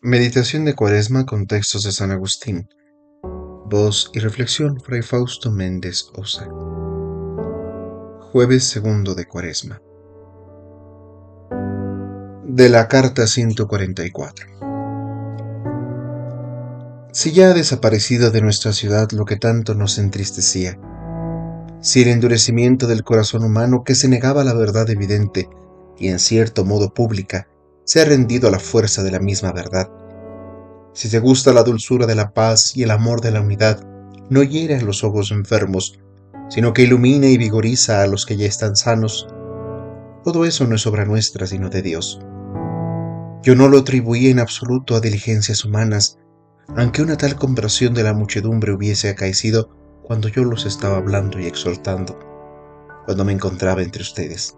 Meditación de Cuaresma con textos de San Agustín. Voz y reflexión Fray Fausto Méndez Osa. Jueves segundo de Cuaresma. De la carta 144. Si ya ha desaparecido de nuestra ciudad lo que tanto nos entristecía, si el endurecimiento del corazón humano que se negaba a la verdad evidente y en cierto modo pública, se ha rendido a la fuerza de la misma verdad. Si te gusta la dulzura de la paz y el amor de la unidad, no hiere a los ojos enfermos, sino que ilumina y vigoriza a los que ya están sanos. Todo eso no es obra nuestra, sino de Dios. Yo no lo atribuí en absoluto a diligencias humanas, aunque una tal conversión de la muchedumbre hubiese acaecido cuando yo los estaba hablando y exhortando, cuando me encontraba entre ustedes.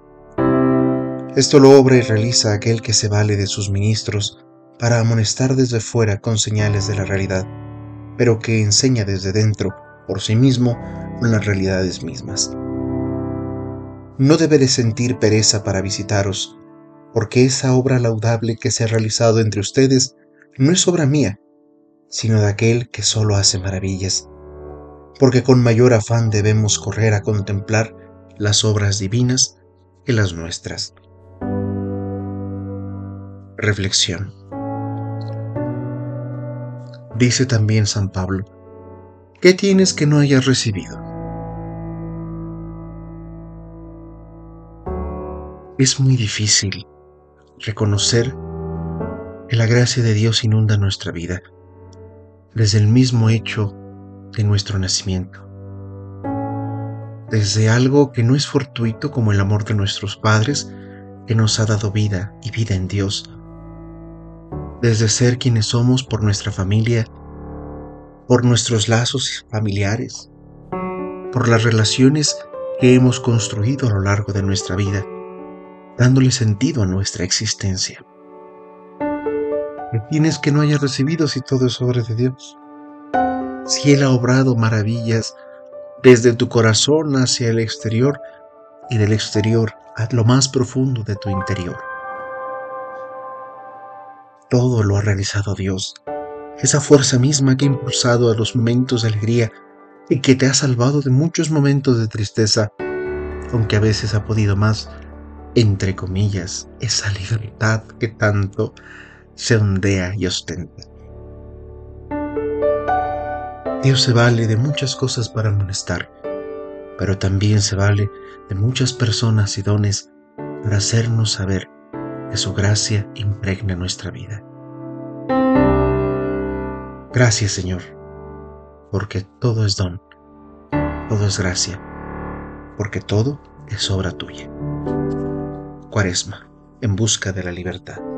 Esto lo obra y realiza aquel que se vale de sus ministros para amonestar desde fuera con señales de la realidad, pero que enseña desde dentro, por sí mismo, con las realidades mismas. No debe de sentir pereza para visitaros, porque esa obra laudable que se ha realizado entre ustedes no es obra mía, sino de aquel que solo hace maravillas, porque con mayor afán debemos correr a contemplar las obras divinas que las nuestras. Reflexión. Dice también San Pablo, ¿qué tienes que no hayas recibido? Es muy difícil reconocer que la gracia de Dios inunda nuestra vida desde el mismo hecho de nuestro nacimiento, desde algo que no es fortuito como el amor de nuestros padres, que nos ha dado vida y vida en Dios, desde ser quienes somos por nuestra familia, por nuestros lazos familiares, por las relaciones que hemos construido a lo largo de nuestra vida, dándole sentido a nuestra existencia. ¿Qué tienes que no haya recibido si todo es obra de Dios? Si Él ha obrado maravillas desde tu corazón hacia el exterior y del exterior a lo más profundo de tu interior todo lo ha realizado Dios. Esa fuerza misma que ha impulsado a los momentos de alegría y que te ha salvado de muchos momentos de tristeza, aunque a veces ha podido más, entre comillas, esa libertad que tanto se ondea y ostenta. Dios se vale de muchas cosas para amonestar, pero también se vale de muchas personas y dones para hacernos saber que su gracia impregna nuestra vida. Gracias Señor, porque todo es don, todo es gracia, porque todo es obra tuya. Cuaresma, en busca de la libertad.